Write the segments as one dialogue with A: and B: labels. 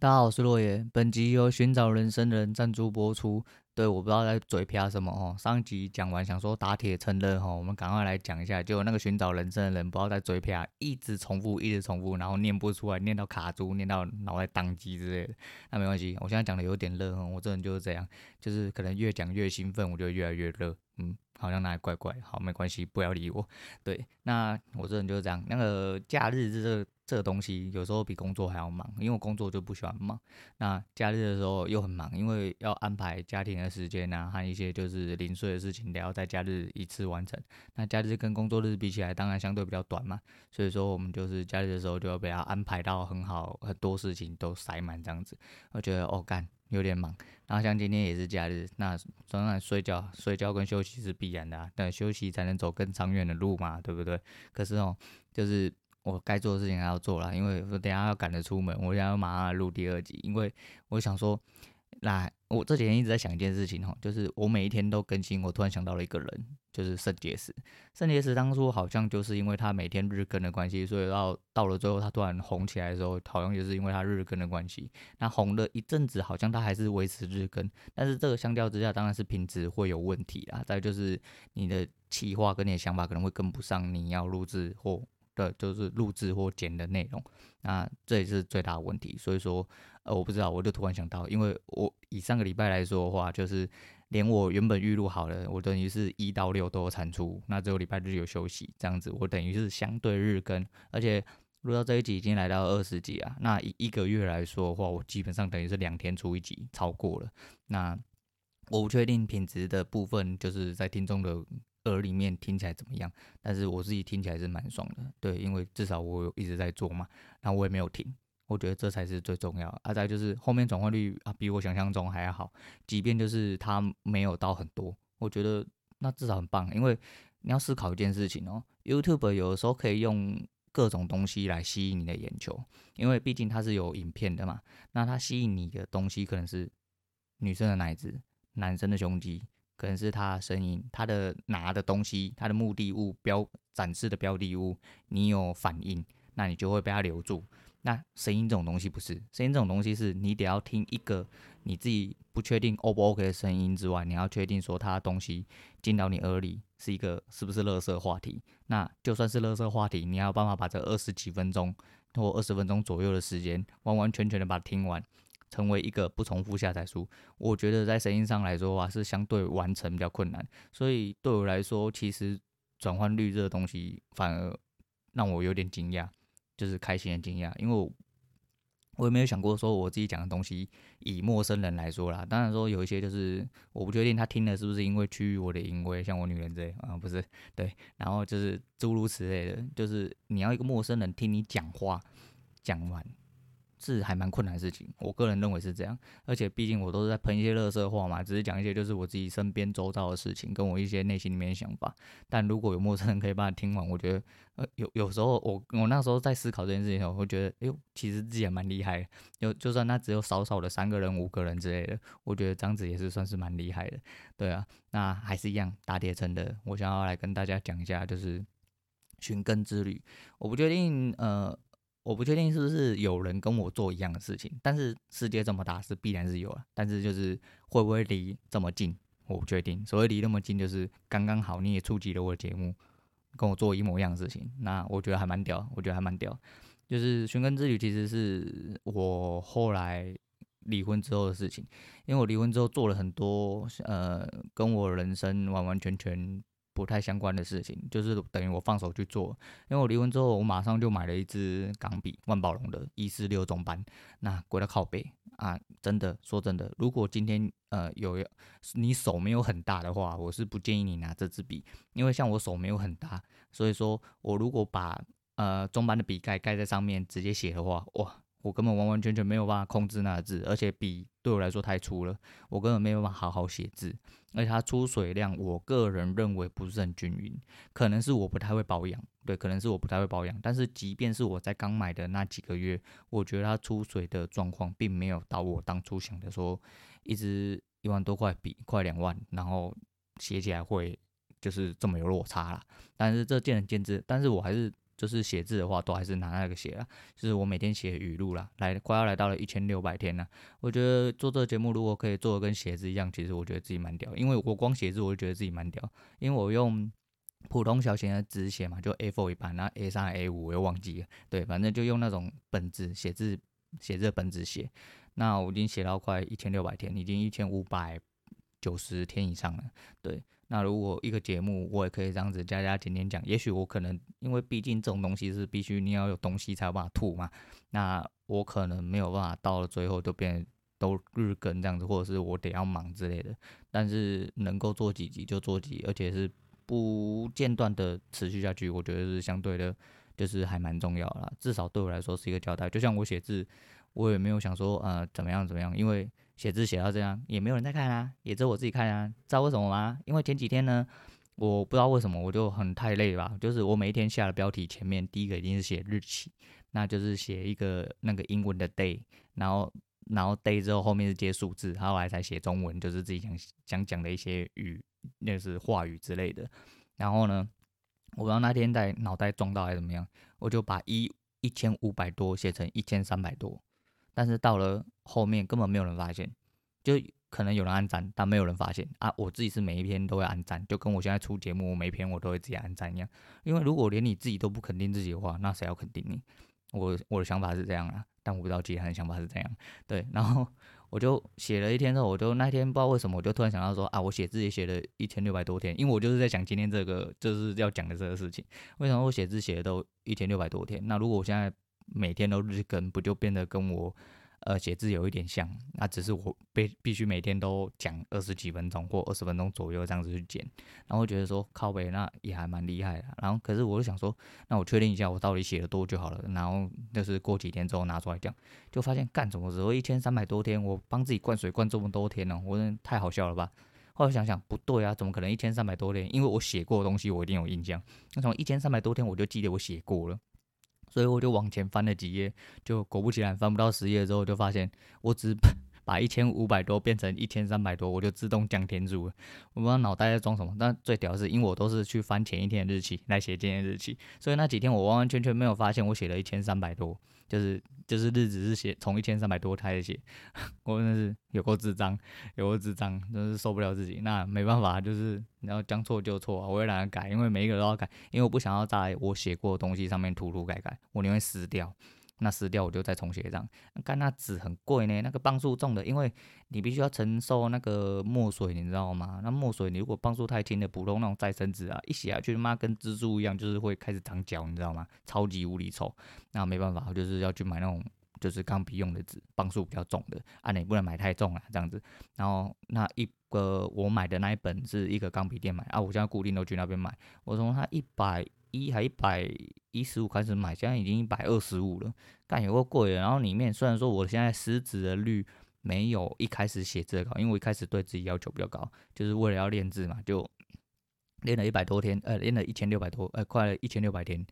A: 大家好，我是洛爷。本集由寻找人生的人赞助播出。对，我不知道在嘴啪什么哦。上集讲完，想说打铁趁热哈，我们赶快来讲一下。就那个寻找人生的人不知道在嘴啪，一直重复，一直重复，然后念不出来，念到卡住，念到脑袋宕机之类的。那没关系，我现在讲的有点热哈，我这人就是这样，就是可能越讲越兴奋，我就越来越热。嗯，好像哪里怪怪，好，没关系，不要理我。对，那我这人就是这样。那个假日这个。这个东西有时候比工作还要忙，因为我工作就不喜欢忙。那假日的时候又很忙，因为要安排家庭的时间啊，和一些就是零碎的事情，都要在假日一次完成。那假日跟工作日比起来，当然相对比较短嘛。所以说我们就是假日的时候就要被他安排到很好，很多事情都塞满这样子。我觉得哦干有点忙。然后像今天也是假日，那当然睡觉、睡觉跟休息是必然的啊，但休息才能走更长远的路嘛，对不对？可是哦，就是。我该做的事情还要做啦，因为我等下要赶着出门，我现在要马上录第二集，因为我想说，来，我这几天一直在想一件事情哦，就是我每一天都更新，我突然想到了一个人，就是圣结石。圣结石当初好像就是因为他每天日更的关系，所以到到了最后他突然红起来的时候，好像就是因为他日更的关系。那红了一阵子，好像他还是维持日更，但是这个相较之下，当然是品质会有问题啦。再就是你的企划跟你的想法可能会跟不上你要录制或。的就是录制或剪的内容，那这也是最大的问题。所以说，呃，我不知道，我就突然想到，因为我以上个礼拜来说的话，就是连我原本预录好了，我等于是一到六都有产出，那只有礼拜日有休息，这样子，我等于是相对日更，而且录到这一集已经来到二十集啊。那以一个月来说的话，我基本上等于是两天出一集，超过了。那我不确定品质的部分，就是在听众的。耳里面听起来怎么样？但是我自己听起来是蛮爽的，对，因为至少我有一直在做嘛，然后我也没有停，我觉得这才是最重要的。啊，再就是后面转换率啊，比我想象中还要好，即便就是它没有到很多，我觉得那至少很棒。因为你要思考一件事情哦，YouTube 有的时候可以用各种东西来吸引你的眼球，因为毕竟它是有影片的嘛，那它吸引你的东西可能是女生的奶子，男生的胸肌。可能是他的声音，他的拿的东西，他的目的物标展示的标的物，你有反应，那你就会被他留住。那声音这种东西不是，声音这种东西是你得要听一个你自己不确定 O 不 OK 的声音之外，你要确定说他的东西进到你耳里是一个是不是垃圾话题。那就算是垃圾话题，你要有办法把这二十几分钟或二十分钟左右的时间，完完全全的把它听完。成为一个不重复下载书，我觉得在声音上来说的话是相对完成比较困难，所以对我来说，其实转换率这个东西反而让我有点惊讶，就是开心的惊讶，因为我我也没有想过说我自己讲的东西以陌生人来说啦，当然说有一些就是我不确定他听了是不是因为趋于我的淫威，像我女人这样啊，不是对，然后就是诸如此类的，就是你要一个陌生人听你讲话讲完。是还蛮困难的事情，我个人认为是这样，而且毕竟我都是在喷一些垃圾话嘛，只是讲一些就是我自己身边周遭的事情，跟我一些内心里面的想法。但如果有陌生人可以把它听完，我觉得，呃，有有时候我我那时候在思考这件事情，我会觉得，哎呦，其实自己也蛮厉害的。就就算那只有少少的三个人、五个人之类的，我觉得这样子也是算是蛮厉害的。对啊，那还是一样打铁成的，我想要来跟大家讲一下，就是寻根之旅。我不确定，呃。我不确定是不是有人跟我做一样的事情，但是世界这么大，是必然是有了。但是就是会不会离这么近，我不确定。所谓离那么近，就是刚刚好你也触及了我的节目，跟我做一模一样的事情，那我觉得还蛮屌，我觉得还蛮屌。就是寻根之旅，其实是我后来离婚之后的事情，因为我离婚之后做了很多呃，跟我人生完完全全。不太相关的事情，就是等于我放手去做。因为我离婚之后，我马上就买了一支钢笔，万宝龙的一四六中班，那归到靠背啊。真的说真的，如果今天呃有你手没有很大的话，我是不建议你拿这支笔，因为像我手没有很大，所以说我如果把呃中班的笔盖盖在上面直接写的话，哇。我根本完完全全没有办法控制那个字，而且笔对我来说太粗了，我根本没有办法好好写字，而且它出水量，我个人认为不是很均匀，可能是我不太会保养，对，可能是我不太会保养，但是即便是我在刚买的那几个月，我觉得它出水的状况并没有到我当初想的说，一支一万多块笔快两万，然后写起来会就是这么有落差啦，但是这见仁见智，但是我还是。就是写字的话，都还是拿那个写啊。就是我每天写语录啦，来快要来到了一千六百天了。我觉得做这个节目如果可以做的跟写字一样，其实我觉得自己蛮屌，因为我光写字我就觉得自己蛮屌，因为我用普通小型的纸写嘛，就 A4 一般，然后 A3、A5 我又忘记了，对，反正就用那种本子写字，写字本子写。那我已经写到快一千六百天，已经一千五百九十天以上了，对。那如果一个节目我也可以这样子加加减减讲，也许我可能因为毕竟这种东西是必须你要有东西才有办法吐嘛，那我可能没有办法到了最后就变都日更这样子，或者是我得要忙之类的。但是能够做几集就做几，而且是不间断的持续下去，我觉得是相对的，就是还蛮重要了。至少对我来说是一个交代。就像我写字，我也没有想说呃怎么样怎么样，因为。写字写到这样，也没有人在看啊，也只有我自己看啊。知道为什么吗？因为前几天呢，我不知道为什么我就很太累吧。就是我每一天下的标题前面第一个一定是写日期，那就是写一个那个英文的 day，然后然后 day 之后后面是接数字，后来才写中文，就是自己想想讲的一些语，那是话语之类的。然后呢，我不知道那天在脑袋撞到还是怎么样，我就把一一千五百多写成一千三百多。但是到了后面根本没有人发现，就可能有人按赞，但没有人发现啊！我自己是每一篇都会按赞，就跟我现在出节目，我每一篇我都会自己按赞一样。因为如果连你自己都不肯定自己的话，那谁要肯定你？我我的想法是这样啊，但我不知道其他人想法是这样。对，然后我就写了一天之后，我就那天不知道为什么，我就突然想到说啊，我写字也写了一千六百多天，因为我就是在讲今天这个就是要讲的这个事情。为什么我写字写的都一千六百多天？那如果我现在每天都日更，不就变得跟我呃写字有一点像？那只是我必必须每天都讲二十几分钟或二十分钟左右这样子去剪，然后觉得说靠背，那也还蛮厉害的。然后可是我就想说，那我确定一下我到底写了多久好了，然后就是过几天之后拿出来讲，就发现干什么时候一千三百多天，我帮自己灌水灌这么多天呢？我真的太好笑了吧？后来想想不对啊，怎么可能一千三百多天？因为我写过的东西我一定有印象，那从一千三百多天我就记得我写过了。所以我就往前翻了几页，就果不其然，翻不到十页之后，就发现我只把一千五百多变成一千三百多，我就自动降天数了。我不知道脑袋在装什么，但最屌是，因为我都是去翻前一天的日期来写今天日期，所以那几天我完完全全没有发现我写了一千三百多。就是就是日子是写从一千三百多开始写，我真的是有够智障，有够智障，真是受不了自己。那没办法，就是你要将错就错啊，我也懒得改，因为每一个都要改，因为我不想要在我写过的东西上面涂涂改改，我宁愿撕掉。那撕掉我就再重写一张。干那纸很贵呢，那个磅数重的，因为你必须要承受那个墨水，你知道吗？那墨水你如果磅数太轻的普通那种再生纸啊，一写下去妈跟蜘蛛一样，就是会开始长脚，你知道吗？超级无敌丑。那没办法，就是要去买那种就是钢笔用的纸，磅数比较重的啊，你不能买太重啊，这样子。然后那一个我买的那一本是一个钢笔店买啊，我现在固定都去那边买，我从它一百。一还一百一十五开始买，现在已经一百二十五了，但有个贵的。然后里面虽然说我现在识字的率没有一开始写字高，因为我一开始对自己要求比较高，就是为了要练字嘛，就练了一百多天，呃，练了一千六百多，呃，快了一千六百天，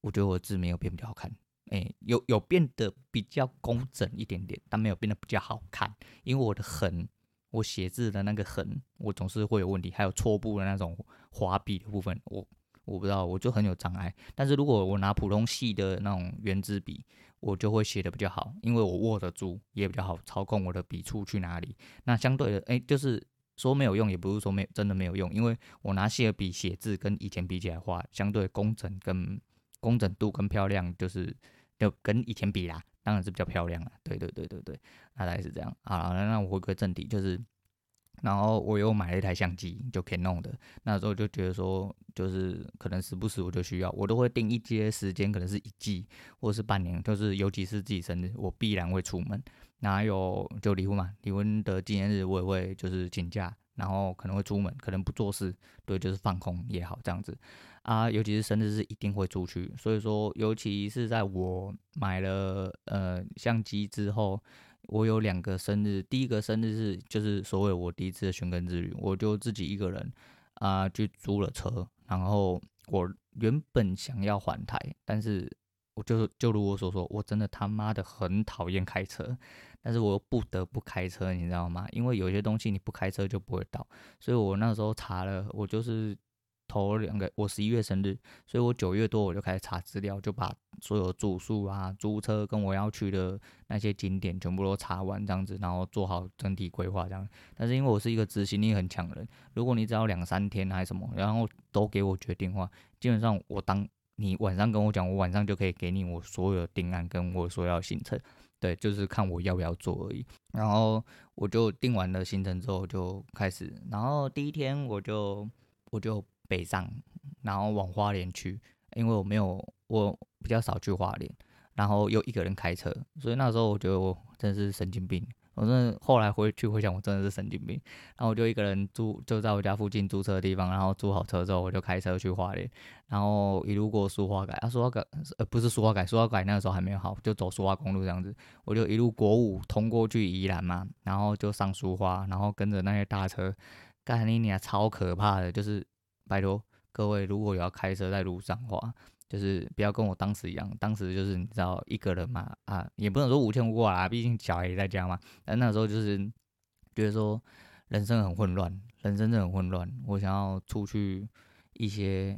A: 我觉得我字没有变比较好看，哎、有有变得比较工整一点点，但没有变得比较好看，因为我的横，我写字的那个横，我总是会有问题，还有错步的那种滑笔的部分，我。我不知道，我就很有障碍。但是如果我拿普通细的那种圆珠笔，我就会写的比较好，因为我握得住，也比较好操控我的笔触去哪里。那相对的，哎、就是说没有用，也不是说没真的没有用，因为我拿细的笔写字跟以前比起来的话，相对工整跟工整度跟漂亮，就是就跟以前比啦，当然是比较漂亮了。对对对对对，大概是这样。好了，那我回归正题，就是。然后我又买了一台相机，就 Canon 的。那时候就觉得说，就是可能时不时我就需要，我都会定一些时间，可能是一季或是半年，就是尤其是自己生日，我必然会出门。那有就离婚嘛，离婚的纪念日我也会就是请假，然后可能会出门，可能不做事，对，就是放空也好这样子啊。尤其是生日是一定会出去，所以说，尤其是在我买了呃相机之后。我有两个生日，第一个生日是就是所谓我第一次的寻根之旅，我就自己一个人啊、呃、去租了车，然后我原本想要环台，但是我就就如我所说，我真的他妈的很讨厌开车，但是我又不得不开车，你知道吗？因为有些东西你不开车就不会到，所以我那时候查了，我就是头两个，我十一月生日，所以我九月多我就开始查资料，就把所有住宿啊、租车跟我要去的那些景点全部都查完这样子，然后做好整体规划这样。但是因为我是一个执行力很强的人，如果你只要两三天还是什么，然后都给我决定话，基本上我当你晚上跟我讲，我晚上就可以给你我所有的定案跟我所要行程。对，就是看我要不要做而已。然后我就定完了行程之后就开始，然后第一天我就我就北上，然后往花莲去，因为我没有我比较少去花莲，然后又一个人开车，所以那时候我觉得我真的是神经病。我真的后来回去回想，我真的是神经病。然后我就一个人住，就在我家附近租车的地方，然后租好车之后，我就开车去花莲，然后一路过苏花改啊，苏花改呃不是苏花改，苏花改那个时候还没有好，就走苏花公路这样子，我就一路国五通过去宜兰嘛，然后就上苏花，然后跟着那些大车，干你娘超可怕的，就是拜托各位如果有要开车在路上的话。就是不要跟我当时一样，当时就是你知道一个人嘛，啊，也不能说无牵无挂啊，毕竟小孩也在家嘛。但那时候就是觉得说人生很混乱，人生真的很混乱。我想要出去一些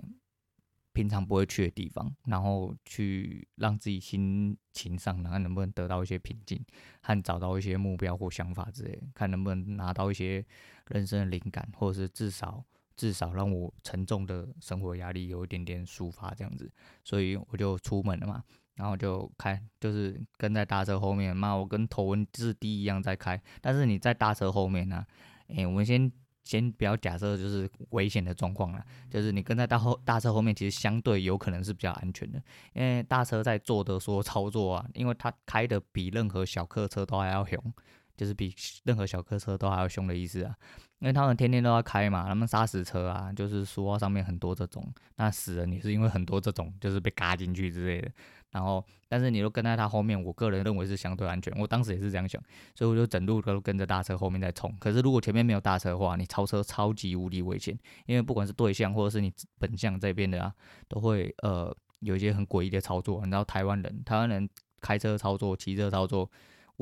A: 平常不会去的地方，然后去让自己心情上，看能不能得到一些平静，和找到一些目标或想法之类，看能不能拿到一些人生的灵感，或者是至少。至少让我沉重的生活压力有一点点抒发，这样子，所以我就出门了嘛，然后就开，就是跟在大车后面，妈，我跟头文字 D 一样在开，但是你在大车后面呢、啊，诶、我们先先不要假设就是危险的状况了，就是你跟在大后大车后面，其实相对有可能是比较安全的，因为大车在做的所有操作啊，因为它开的比任何小客车都还要凶，就是比任何小客车都还要凶的意思啊。因为他们天天都要开嘛，他们杀死车啊，就是苏花上面很多这种，那死人也是因为很多这种，就是被嘎进去之类的。然后，但是你都跟在他后面，我个人认为是相对安全。我当时也是这样想，所以我就整路都跟着大车后面在冲。可是如果前面没有大车的话，你超车超级无敌危险，因为不管是对向或者是你本向这边的啊，都会呃有一些很诡异的操作。你知道台湾人，台湾人开车操作、骑车操作，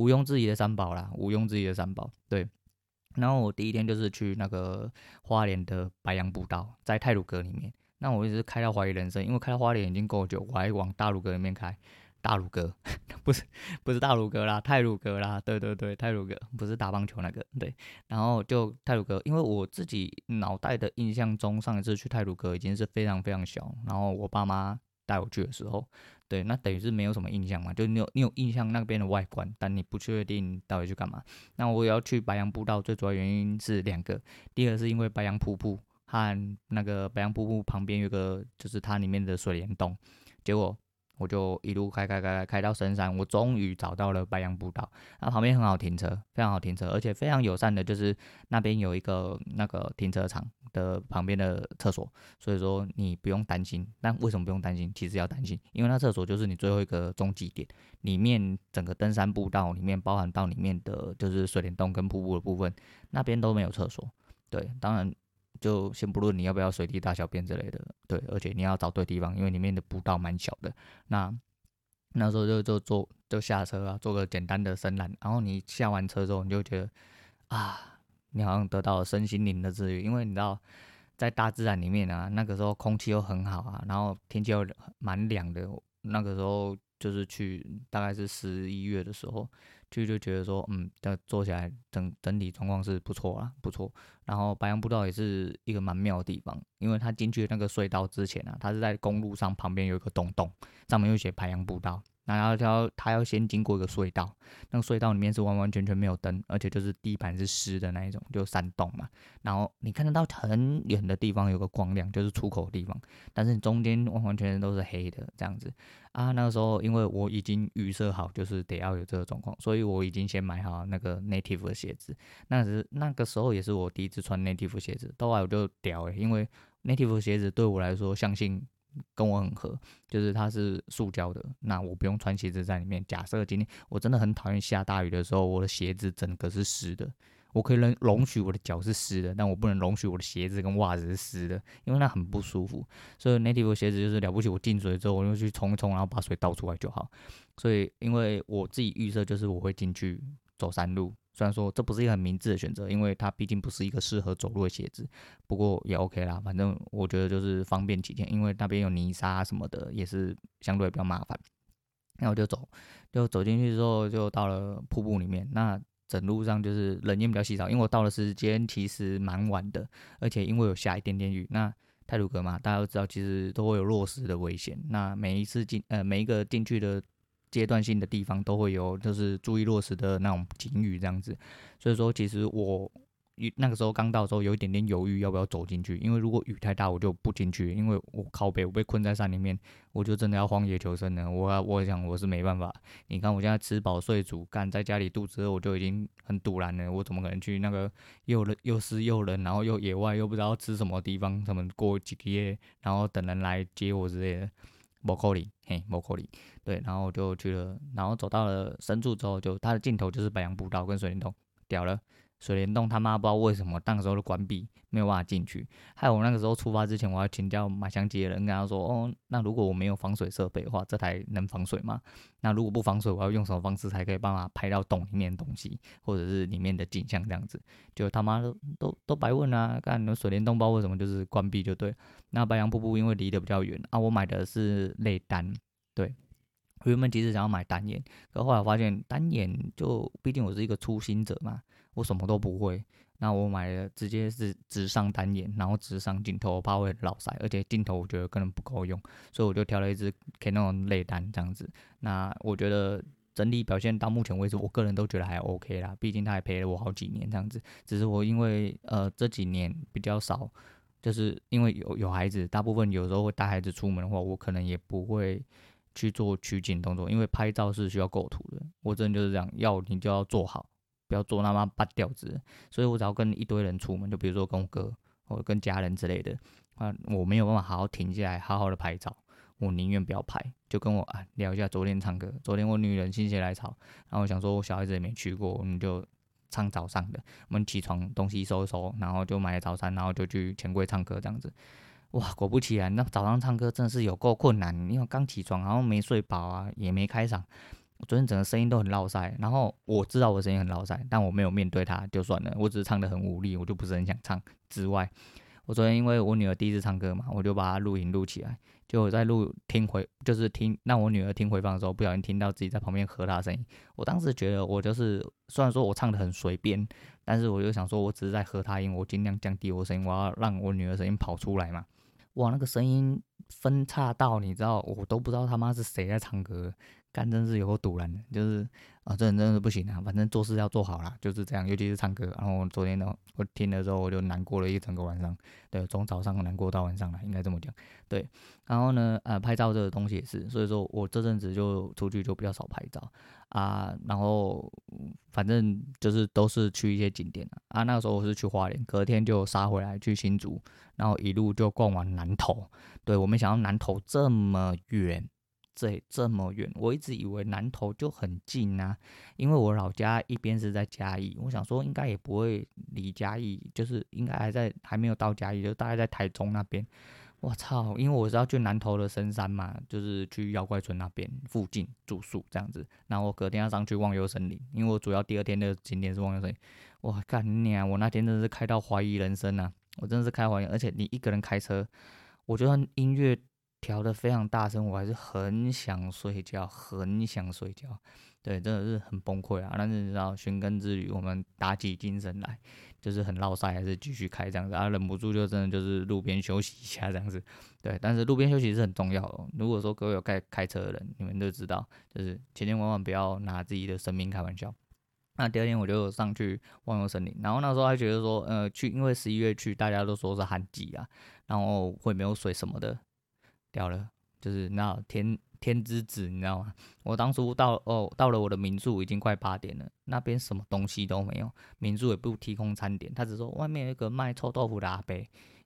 A: 毋庸置疑的三宝啦，毋庸置疑的三宝，对。然后我第一天就是去那个花莲的白杨步道，在太鲁阁里面。那我一直开到怀疑人生，因为开到花莲已经够久，我还往大鲁阁里面开。大鲁阁 不是不是大鲁阁啦，太鲁阁啦，对对对，太鲁阁不是打棒球那个，对。然后就太鲁阁，因为我自己脑袋的印象中，上一次去太鲁阁已经是非常非常小，然后我爸妈带我去的时候。对，那等于是没有什么印象嘛，就你有你有印象那边的外观，但你不确定到底去干嘛。那我要去白杨步道，最主要原因是两个，第二是因为白杨瀑布和那个白杨瀑布旁边有个就是它里面的水帘洞，结果。我就一路开开开开开到深山，我终于找到了白杨步道。那旁边很好停车，非常好停车，而且非常友善的，就是那边有一个那个停车场的旁边的厕所，所以说你不用担心。但为什么不用担心？其实要担心，因为那厕所就是你最后一个终极点，里面整个登山步道里面包含到里面的就是水帘洞跟瀑布的部分，那边都没有厕所。对，当然。就先不论你要不要随地大小便之类的，对，而且你要找对地方，因为里面的步道蛮小的。那那时候就就坐就下车啊，做个简单的伸懒，然后你下完车之后，你就觉得啊，你好像得到了身心灵的治愈，因为你知道在大自然里面啊，那个时候空气又很好啊，然后天气又蛮凉的，那个时候就是去大概是十一月的时候。就就觉得说，嗯，这做起来整整体状况是不错啦，不错。然后白杨步道也是一个蛮妙的地方，因为它进去那个隧道之前啊，它是在公路上旁边有一个洞洞，上面又写白杨步道。然后他要他要先经过一个隧道，那个隧道里面是完完全全没有灯，而且就是地板是湿的那一种，就山洞嘛。然后你看得到很远的地方有个光亮，就是出口的地方，但是中间完完全全都是黑的这样子啊。那个时候因为我已经预设好，就是得要有这个状况，所以我已经先买好那个 native 的鞋子。那是那个时候也是我第一次穿 native 鞋子，到后来我就屌诶、欸，因为 native 鞋子对我来说，相信。跟我很合，就是它是塑胶的，那我不用穿鞋子在里面。假设今天我真的很讨厌下大雨的时候，我的鞋子整个是湿的，我可以容容许我的脚是湿的，但我不能容许我的鞋子跟袜子是湿的，因为那很不舒服。所以 native 鞋子就是了不起，我进水之后我就去冲一冲，然后把水倒出来就好。所以因为我自己预设就是我会进去走山路，虽然说这不是一个很明智的选择，因为它毕竟不是一个适合走路的鞋子，不过也 OK 啦。反正我觉得就是方便起见，因为那边有泥沙什么的，也是相对比较麻烦。那我就走，就走进去之后，就到了瀑布里面。那整路上就是人烟比较稀少，因为我到的时间其实蛮晚的，而且因为有下一点点雨。那泰鲁格嘛，大家都知道，其实都会有落石的危险。那每一次进呃每一个进去的阶段性的地方都会有，就是注意落实的那种警语这样子。所以说，其实我。那个时候刚到的时候，有一点点犹豫要不要走进去，因为如果雨太大，我就不进去，因为我靠北，我被困在山里面，我就真的要荒野求生了。我我想我是没办法。你看我现在吃饱睡足，干在家里肚子饿，我就已经很赌烂了。我怎么可能去那个又冷又湿又冷，然后又野外又不知道吃什么地方，他们过几个月，然后等人来接我之类的，不可里，嘿，摩可里。对，然后就去了，然后走到了深处之后，就它的尽头就是白杨步道跟水帘洞，屌了。水帘洞他妈不知道为什么那个时候都关闭，没有办法进去。还有我那个时候出发之前，我要请教买相机的人，跟他说：“哦，那如果我没有防水设备的话，这台能防水吗？那如果不防水，我要用什么方式才可以帮他拍到洞里面的东西，或者是里面的景象这样子？”就他妈都都都白问啊！看那水帘洞不知道为什么就是关闭就对。那白杨瀑布因为离得比较远啊，我买的是内单，对。我原本其实想要买单眼，可后来发现单眼就毕竟我是一个初心者嘛。我什么都不会，那我买的直接是直上单眼，然后直上镜头，我怕会老塞，而且镜头我觉得可能不够用，所以我就挑了一支 Canon 类单这样子。那我觉得整体表现到目前为止，我个人都觉得还 OK 啦，毕竟他还陪了我好几年这样子。只是我因为呃这几年比较少，就是因为有有孩子，大部分有时候会带孩子出门的话，我可能也不会去做取景动作，因为拍照是需要构图的，我真的就是这样，要你就要做好。不要做那么半吊子，所以我只要跟一堆人出门，就比如说跟我哥或者跟家人之类的，啊，我没有办法好好停下来，好好的拍照，我宁愿不要拍，就跟我啊聊一下昨天唱歌，昨天我女人心血来潮，然后想说我小孩子也没去过，我们就唱早上的，我们起床东西收一收，然后就买了早餐，然后就去钱柜唱歌这样子，哇，果不其然，那早上唱歌真的是有够困难，因为刚起床，然后没睡饱啊，也没开嗓。我昨天整个声音都很落塞，然后我知道我声音很落塞，但我没有面对他就算了，我只是唱得很无力，我就不是很想唱。之外，我昨天因为我女儿第一次唱歌嘛，我就把她录音录起来，就我在录听回，就是听让我女儿听回放的时候，不小心听到自己在旁边和她的声音。我当时觉得我就是虽然说我唱得很随便，但是我就想说我只是在和她音，我尽量降低我声音，我要让我女儿声音跑出来嘛。哇，那个声音分叉到你知道，我都不知道他妈是谁在唱歌。干真是有够赌烂的，就是啊，这人真的是不行啊！反正做事要做好啦，就是这样。尤其是唱歌，然后昨天呢，我听了之后，我就难过了一整个晚上。对，从早上难过到晚上了，应该这么讲。对，然后呢，呃，拍照这个东西也是，所以说我这阵子就出去就比较少拍照啊。然后反正就是都是去一些景点啊。那个时候我是去花莲，隔天就杀回来去新竹，然后一路就逛完南投。对，我没想到南投这么远。这这么远，我一直以为南投就很近啊，因为我老家一边是在嘉义，我想说应该也不会离嘉义，就是应该还在还没有到嘉义，就大概在台中那边。我操，因为我是要去南投的深山嘛，就是去妖怪村那边附近住宿这样子，然后我隔天要上去忘忧森林，因为我主要第二天的景点是忘忧森林。我干你啊，我那天真的是开到怀疑人生啊，我真的是开怀疑，而且你一个人开车，我觉得音乐。调的非常大声，我还是很想睡觉，很想睡觉，对，真的是很崩溃啊！但是你知道，寻根之旅，我们打起精神来，就是很落赛，还是继续开这样子啊，忍不住就真的就是路边休息一下这样子，对。但是路边休息是很重要的。如果说各位有开开车的人，你们都知道，就是千千万万不要拿自己的生命开玩笑。那第二天我就上去忘忧森林，然后那时候还觉得说，呃，去，因为十一月去，大家都说是旱季啊，然后会没有水什么的。掉了，就是那天天之子，你知道吗？我当初到哦，到了我的民宿已经快八点了，那边什么东西都没有，民宿也不提供餐点，他只说外面有一个卖臭豆腐的阿伯，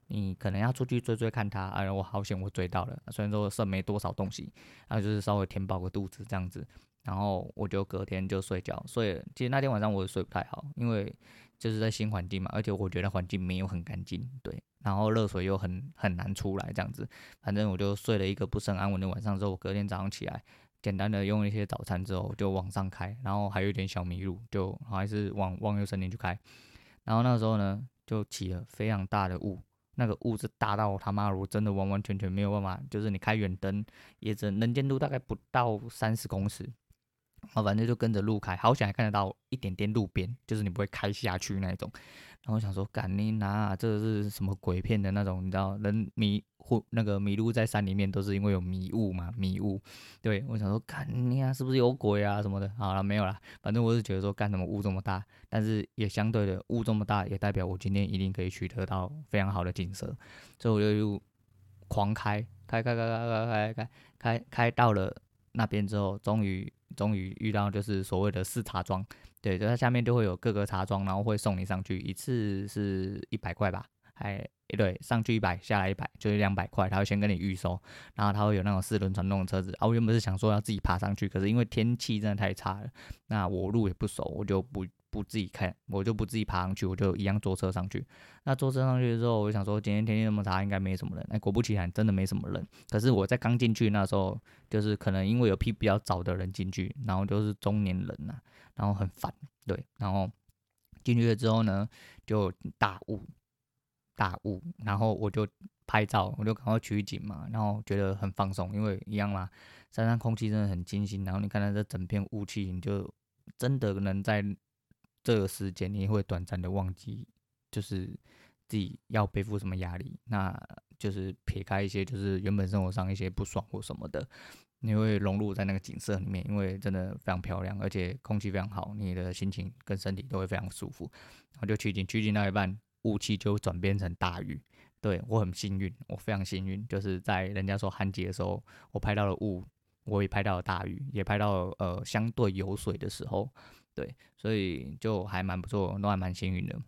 A: 你可能要出去追追看他。哎，我好险，我追到了，虽然说剩没多少东西，然后就是稍微填饱个肚子这样子，然后我就隔天就睡觉，所以其实那天晚上我睡不太好，因为就是在新环境嘛，而且我觉得环境没有很干净，对。然后热水又很很难出来，这样子，反正我就睡了一个不是很安稳的晚上。之后我隔天早上起来，简单的用一些早餐之后，就往上开，然后还有一点小迷路，就还是往往右森林去开。然后那时候呢，就起了非常大的雾，那个雾是大到他妈我真的完完全全没有办法，就是你开远灯也只能见度大概不到三十公尺。啊，反正就跟着路开，好险还看得到一点点路边，就是你不会开下去那一种。然后我想说，干你拿这是什么鬼片的那种？你知道，人迷糊那个迷路在山里面都是因为有迷雾嘛？迷雾。对，我想说，干你啊，是不是有鬼啊什么的？好了，没有了。反正我是觉得说，干什么雾这么大，但是也相对的雾这么大，也代表我今天一定可以取得到非常好的景色。所以我就又狂开，开开开开开开开开开到了那边之后，终于。终于遇到就是所谓的试茶庄，对，就它下面就会有各个茶庄，然后会送你上去，一次是一百块吧，还对，上去一百，下来一百，就是两百块，他会先跟你预收，然后他会有那种四轮传动的车子，啊，我原本是想说要自己爬上去，可是因为天气真的太差了，那我路也不熟，我就不。不自己开，我就不自己爬上去，我就一样坐车上去。那坐车上去之后，我就想说今天天气那么差，应该没什么人。哎，果不其然，真的没什么人。可是我在刚进去那时候，就是可能因为有批比较早的人进去，然后就是中年人呐、啊，然后很烦，对。然后进去了之后呢，就大雾，大雾，然后我就拍照，我就赶快取景嘛，然后觉得很放松，因为一样嘛，山上空气真的很清新。然后你看到这整片雾气，你就真的能在。这个时间你会短暂的忘记，就是自己要背负什么压力，那就是撇开一些就是原本生活上一些不爽或什么的，你会融入在那个景色里面，因为真的非常漂亮，而且空气非常好，你的心情跟身体都会非常舒服。然后就取景，取景到一半，雾气就转变成大雨。对，我很幸运，我非常幸运，就是在人家说旱季的时候，我拍到了雾，我也拍到了大雨，也拍到了呃相对有水的时候。对，所以就还蛮不错，都还蛮幸运的。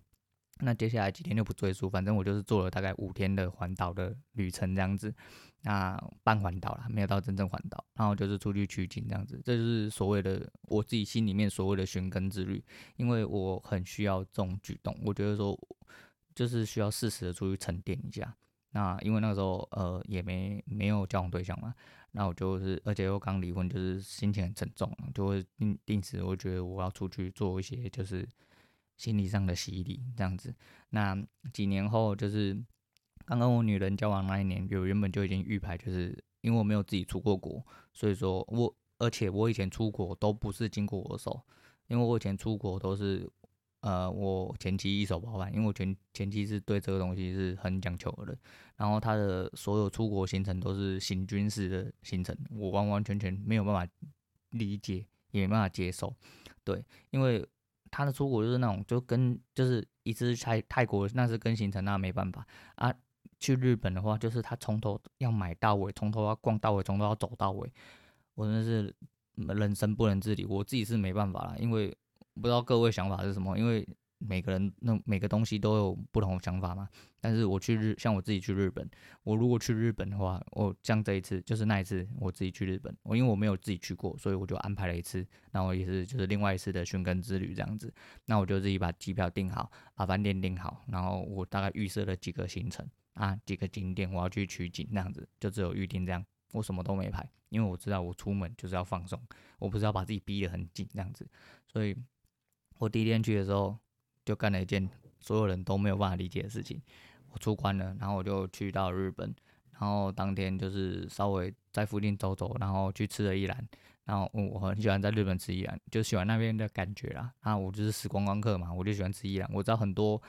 A: 那接下来几天就不赘述，反正我就是做了大概五天的环岛的旅程这样子，那半环岛啦，没有到真正环岛，然后就是出去取景这样子，这就是所谓的我自己心里面所谓的寻根之旅，因为我很需要这种举动，我觉得说就是需要适时的出去沉淀一下。那因为那个时候呃也没没有交往对象嘛。那我就是，而且又刚离婚，就是心情很沉重，就会定定时，我觉得我要出去做一些，就是心理上的洗礼这样子。那几年后，就是刚跟我女人交往那一年，就原本就已经预排，就是因为我没有自己出过国，所以说我，而且我以前出国都不是经过我手，因为我以前出国都是。呃，我前妻一手包办，因为我前前妻是对这个东西是很讲求的，然后他的所有出国行程都是行军式的行程，我完完全全没有办法理解，也没办法接受，对，因为他的出国就是那种就跟就是一直泰泰国那是跟行程，那没办法。啊，去日本的话就是他从头要买到尾，从头要逛到尾，从头要走到尾，我真的是人生不能自理，我自己是没办法了，因为。不知道各位想法是什么，因为每个人那每个东西都有不同的想法嘛。但是我去日，像我自己去日本，我如果去日本的话，我像这一次就是那一次我自己去日本，我因为我没有自己去过，所以我就安排了一次，然后也是就是另外一次的寻根之旅这样子。那我就自己把机票订好，把饭店订好，然后我大概预设了几个行程啊，几个景点我要去取景这样子，就只有预定这样，我什么都没排，因为我知道我出门就是要放松，我不是要把自己逼得很紧这样子，所以。我第一天去的时候，就干了一件所有人都没有办法理解的事情。我出关了，然后我就去到日本，然后当天就是稍微在附近走走，然后去吃了一兰。然后我很喜欢在日本吃一兰，就喜欢那边的感觉啦。啊，我就是死观光客嘛，我就喜欢吃一兰。我知道很多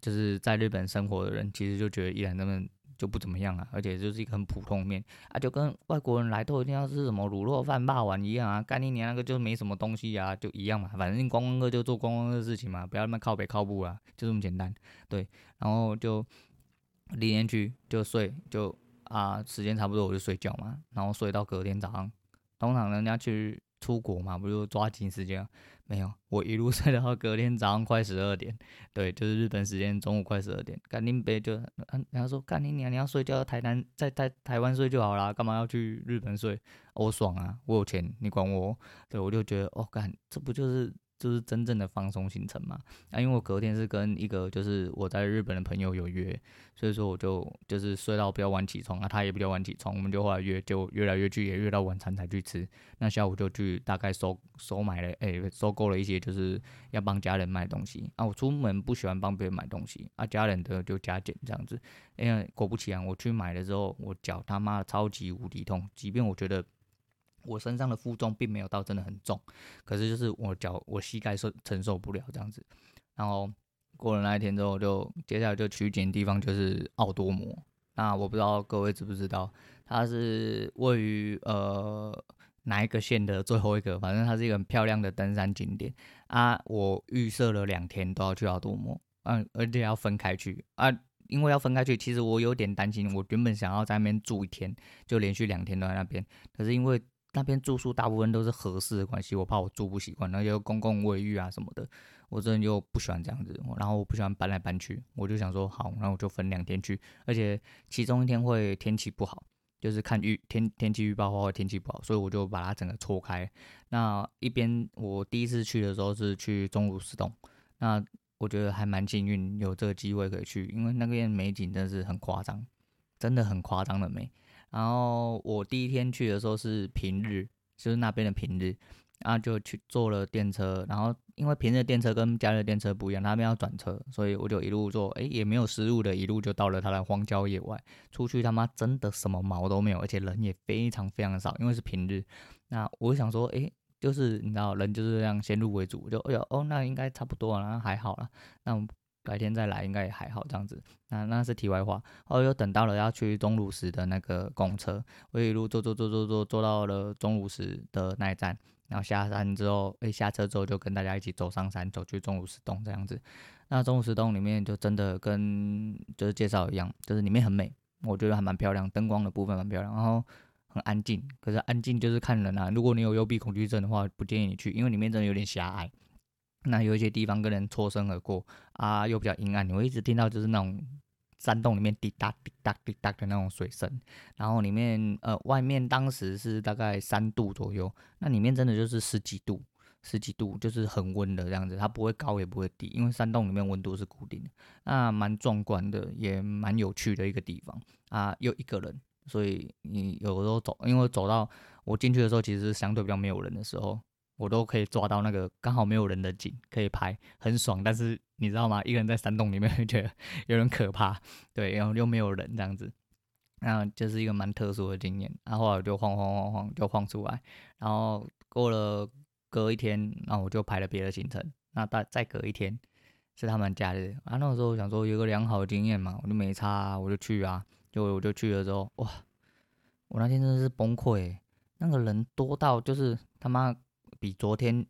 A: 就是在日本生活的人，其实就觉得一兰他们。就不怎么样啊，而且就是一个很普通面啊，就跟外国人来都一定要吃什么卤肉饭、霸王一样啊，干一年那个就没什么东西啊，就一样嘛，反正观光客就做观光客的事情嘛，不要那么靠北靠步啊，就这么简单。对，然后就第一天去就睡，就啊时间差不多我就睡觉嘛，然后睡到隔天早上，通常人家去出国嘛，不就抓紧时间。没有，我一路睡到隔天早上快十二点，对，就是日本时间中午快十二点。干林北就，然后说干你娘，你要睡觉台南在台台湾睡就好啦，干嘛要去日本睡？我爽啊，我有钱，你管我？对，我就觉得哦干，这不就是就是真正的放松行程嘛。啊，因为我隔天是跟一个就是我在日本的朋友有约，所以说我就就是睡到比较晚起床啊，他也比较晚起床，我们就后来约就越来越去，也约到晚餐才去吃。那下午就去大概收收买了，哎、收购了一些就是要帮家人买东西啊。我出门不喜欢帮别人买东西啊，家人的就加减这样子。因为果不其然，我去买了之后，我脚他妈超级无敌痛，即便我觉得。我身上的负重并没有到真的很重，可是就是我脚我膝盖受承受不了这样子。然后过了那一天之后，就接下来就取景地方就是奥多摩。那我不知道各位知不知道，它是位于呃哪一个县的最后一个，反正它是一个很漂亮的登山景点啊。我预设了两天都要去奥多摩，嗯，而且要分开去啊，因为要分开去，其实我有点担心。我原本想要在那边住一天，就连续两天都在那边，可是因为那边住宿大部分都是合适的关系，我怕我住不习惯，然后有公共卫浴啊什么的，我真的又不喜欢这样子，然后我不喜欢搬来搬去，我就想说好，那我就分两天去，而且其中一天会天气不好，就是看预天天气预报的话会天气不好，所以我就把它整个错开。那一边我第一次去的时候是去钟乳石洞，那我觉得还蛮幸运有这个机会可以去，因为那边美景真的是很夸张，真的很夸张的美。然后我第一天去的时候是平日，就是那边的平日，然后就去坐了电车。然后因为平日电车跟假日电车不一样，他们要转车，所以我就一路坐，哎，也没有失误的，一路就到了他的荒郊野外。出去他妈真的什么毛都没有，而且人也非常非常少，因为是平日。那我想说，哎，就是你知道，人就是这样先入为主，就哎呦哦，那应该差不多了，那还好了，那。改天再来应该也还好这样子，那那是题外话。后又等到了要去钟乳石的那个公车，我一路坐坐坐坐坐坐到了钟乳石的那一站，然后下山之后，诶，下车之后就跟大家一起走上山，走去钟乳石洞这样子。那钟乳石洞里面就真的跟就是介绍一样，就是里面很美，我觉得还蛮漂亮，灯光的部分蛮漂亮，然后很安静。可是安静就是看人啊，如果你有幽闭恐惧症的话，不建议你去，因为里面真的有点狭隘。那有一些地方跟人错身而过啊，又比较阴暗，你会一直听到就是那种山洞里面滴答滴答滴答的那种水声，然后里面呃外面当时是大概三度左右，那里面真的就是十几度，十几度就是很温的这样子，它不会高也不会低，因为山洞里面温度是固定的，那蛮壮观的，也蛮有趣的一个地方啊，又一个人，所以你有时候走，因为走到我进去的时候，其实相对比较没有人的时候。我都可以抓到那个刚好没有人的景可以拍，很爽。但是你知道吗？一个人在山洞里面会觉得有点可怕，对，然后又没有人这样子，那就是一个蛮特殊的经验。然后我就晃晃晃晃就晃出来，然后过了隔一天，然后我就排了别的行程。那再再隔一天是他们假日啊，那个时候我想说有个良好的经验嘛，我就没差，我就去啊，就我就去了之后，哇，我那天真的是崩溃，那个人多到就是他妈。比昨天，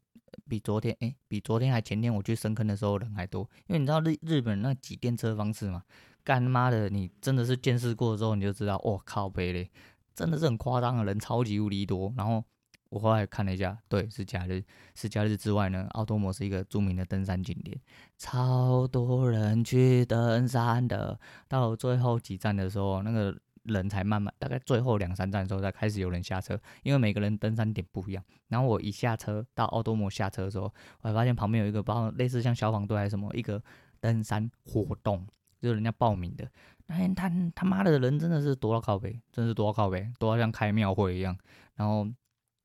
A: 比昨天，哎、比昨天还前天我去深坑的时候人还多，因为你知道日日本那挤电车方式嘛，干妈的，你真的是见识过之后你就知道，我靠北嘞，真的是很夸张的人，超级无敌多。然后我后来看了一下，对，是假日，是假日之外呢，奥多摩是一个著名的登山景点，超多人去登山的。到最后几站的时候，那个。人才慢慢，大概最后两三站的时候才开始有人下车，因为每个人登山点不一样。然后我一下车到奥多摩下车的时候，我还发现旁边有一个包类似像消防队还是什么一个登山活动，就是人家报名的。那天他他妈的人真的是多到靠北，真的是多到靠北，多到像开庙会一样。然后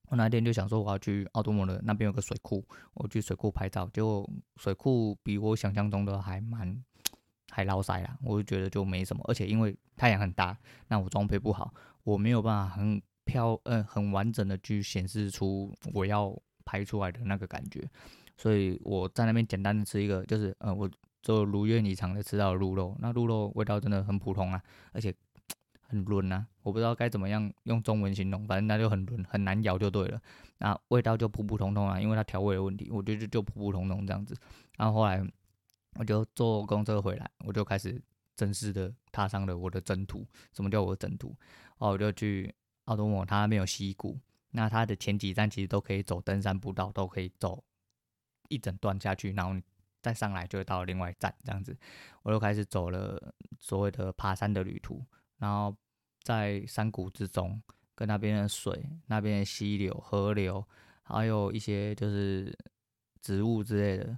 A: 我那天就想说我要去奥多摩的那边有个水库，我去水库拍照，结果水库比我想象中的还蛮。还落赛啦，我就觉得就没什么，而且因为太阳很大，那我装备不好，我没有办法很漂呃很完整的去显示出我要拍出来的那个感觉，所以我在那边简单的吃一个，就是呃我就如愿以偿的吃到鹿肉，那鹿肉味道真的很普通啊，而且 很润啊，我不知道该怎么样用中文形容，反正那就很润，很难咬就对了，那味道就普普通通啊，因为它调味的问题，我觉得就普普通通这样子，然后后来。我就坐公车回来，我就开始正式的踏上了我的征途。什么叫我的征途？哦，我就去奥多摩，它那边有溪谷，那它的前几站其实都可以走登山步道，都可以走一整段下去，然后再上来就会到另外一站这样子。我就开始走了所谓的爬山的旅途，然后在山谷之中，跟那边的水、那边的溪流、河流，还有一些就是。植物之类的，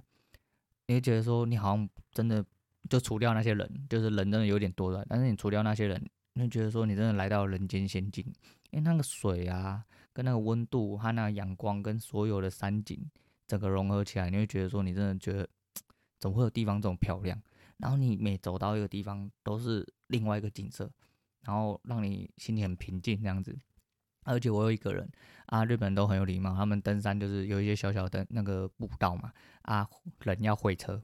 A: 你会觉得说你好像真的就除掉那些人，就是人真的有点多了，但是你除掉那些人，你会觉得说你真的来到人间仙境，因为那个水啊，跟那个温度和那个阳光跟所有的山景整个融合起来，你会觉得说你真的觉得怎么会有地方这么漂亮？然后你每走到一个地方都是另外一个景色，然后让你心里很平静这样子。而且我有一个人啊，日本人都很有礼貌，他们登山就是有一些小小的那个步道嘛，啊，人要会车，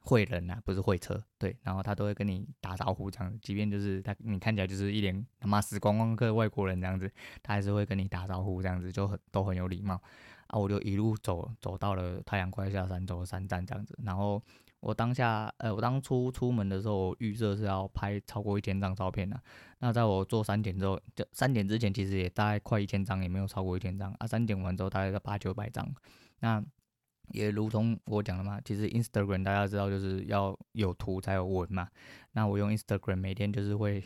A: 会人啊，不是会车，对，然后他都会跟你打招呼这样，即便就是他你看起来就是一脸他妈死光光客外国人这样子，他还是会跟你打招呼这样子，就很都很有礼貌啊。我就一路走走到了太阳快下山，走了三站这样子，然后。我当下，呃，我当初出门的时候，我预设是要拍超过一千张照片的。那在我做三点之后，就三点之前，其实也大概快一千张，也没有超过一千张啊。三点完之后，大概在八九百张。那也如同我讲的嘛，其实 Instagram 大家知道就是要有图才有文嘛。那我用 Instagram 每天就是会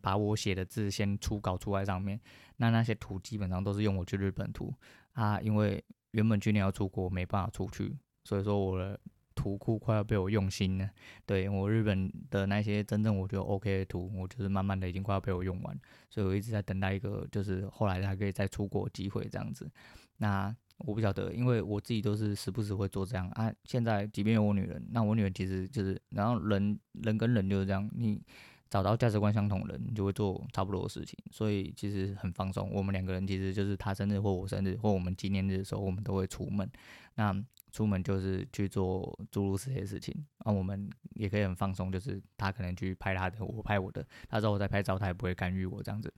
A: 把我写的字先初稿出来上面。那那些图基本上都是用我去日本图啊，因为原本去年要出国没办法出去，所以说我的。图库快要被我用新了，对，我日本的那些真正我觉得 OK 的图，我就是慢慢的已经快要被我用完，所以我一直在等待一个就是后来还可以再出国机会这样子。那我不晓得，因为我自己都是时不时会做这样啊。现在即便有我女人，那我女人其实就是，然后人人跟人就是这样，你。找到价值观相同的人，你就会做差不多的事情，所以其实很放松。我们两个人其实就是他生日或我生日或我们纪念日的时候，我们都会出门。那出门就是去做诸如此类事情，那我们也可以很放松，就是他可能去拍他的，我拍我的。他知道我在拍照，他也不会干预我这样子。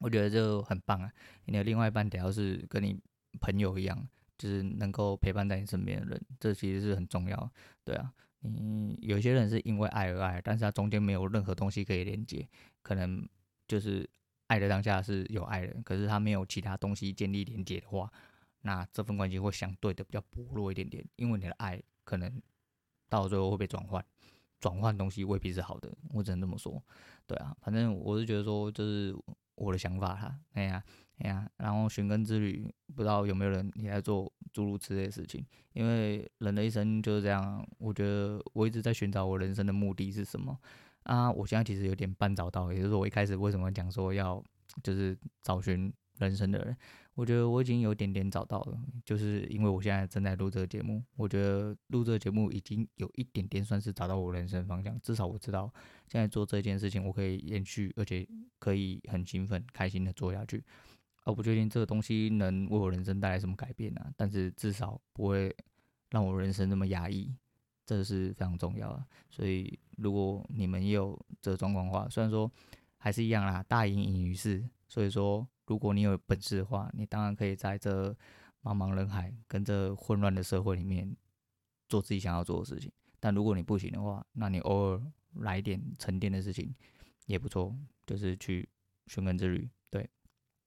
A: 我觉得就很棒啊！你的另外一半得要是跟你朋友一样，就是能够陪伴在你身边的人，这其实是很重要。对啊。你有些人是因为爱而爱，但是他中间没有任何东西可以连接，可能就是爱的当下是有爱的，可是他没有其他东西建立连接的话，那这份关系会相对的比较薄弱一点点，因为你的爱可能到最后会被转换，转换东西未必是好的，我只能这么说，对啊，反正我是觉得说，就是我的想法哈，哎呀。哎呀，然后寻根之旅，不知道有没有人也在做诸如此类的事情？因为人的一生就是这样，我觉得我一直在寻找我人生的目的是什么啊？我现在其实有点半找到，也就是我一开始为什么讲说要就是找寻人生的人，我觉得我已经有点点找到了，就是因为我现在正在录这个节目，我觉得录这个节目已经有一点点算是找到我人生方向，至少我知道现在做这件事情我可以延续，而且可以很兴奋、开心的做下去。我不确定这个东西能为我人生带来什么改变啊，但是至少不会让我人生那么压抑，这是非常重要的。所以如果你们也有这状况的话，虽然说还是一样啦，大隐隐于市。所以说，如果你有本事的话，你当然可以在这茫茫人海跟这混乱的社会里面做自己想要做的事情。但如果你不行的话，那你偶尔来一点沉淀的事情也不错，就是去寻根之旅。对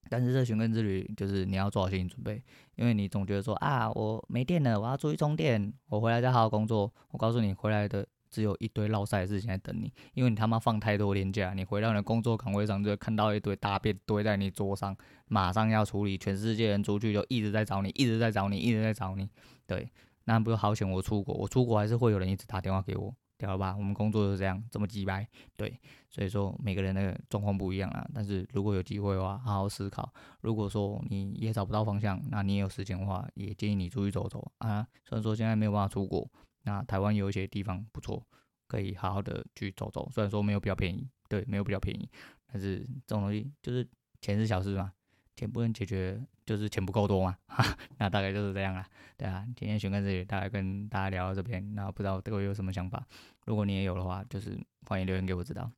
A: 但是这寻根之旅就是你要做好心理准备，因为你总觉得说啊，我没电了，我要出去充电，我回来再好好工作。我告诉你，回来的只有一堆落赛的事情在等你，因为你他妈放太多年假，你回到你的工作岗位上就会看到一堆大便堆在你桌上，马上要处理。全世界人出去就一直在找你，一直在找你，一直在找你。对，那不是好险我出国，我出国还是会有人一直打电话给我。好吧，我们工作就是这样，这么鸡掰，对，所以说每个人的状况不一样啊。但是如果有机会的话，好好思考。如果说你也找不到方向，那你也有时间的话，也建议你出去走走啊。虽然说现在没有办法出国，那台湾有一些地方不错，可以好好的去走走。虽然说没有比较便宜，对，没有比较便宜，但是这种东西就是钱是小事嘛。钱不能解决，就是钱不够多嘛，哈，那大概就是这样啦，对啊，今天寻根之旅大概跟大家聊到这边，那不知道各位有什么想法，如果你也有的话，就是欢迎留言给我知道，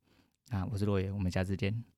A: 啊，我是洛野，我们下次见。